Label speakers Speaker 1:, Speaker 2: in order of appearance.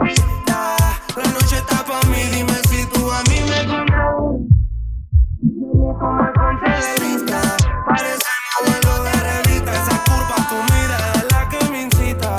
Speaker 1: La noche está para mí, dime si tú a mí me gusta. Y como aconseja, le gusta. Parece que la verdad es la culpa. Comida es la que me incita.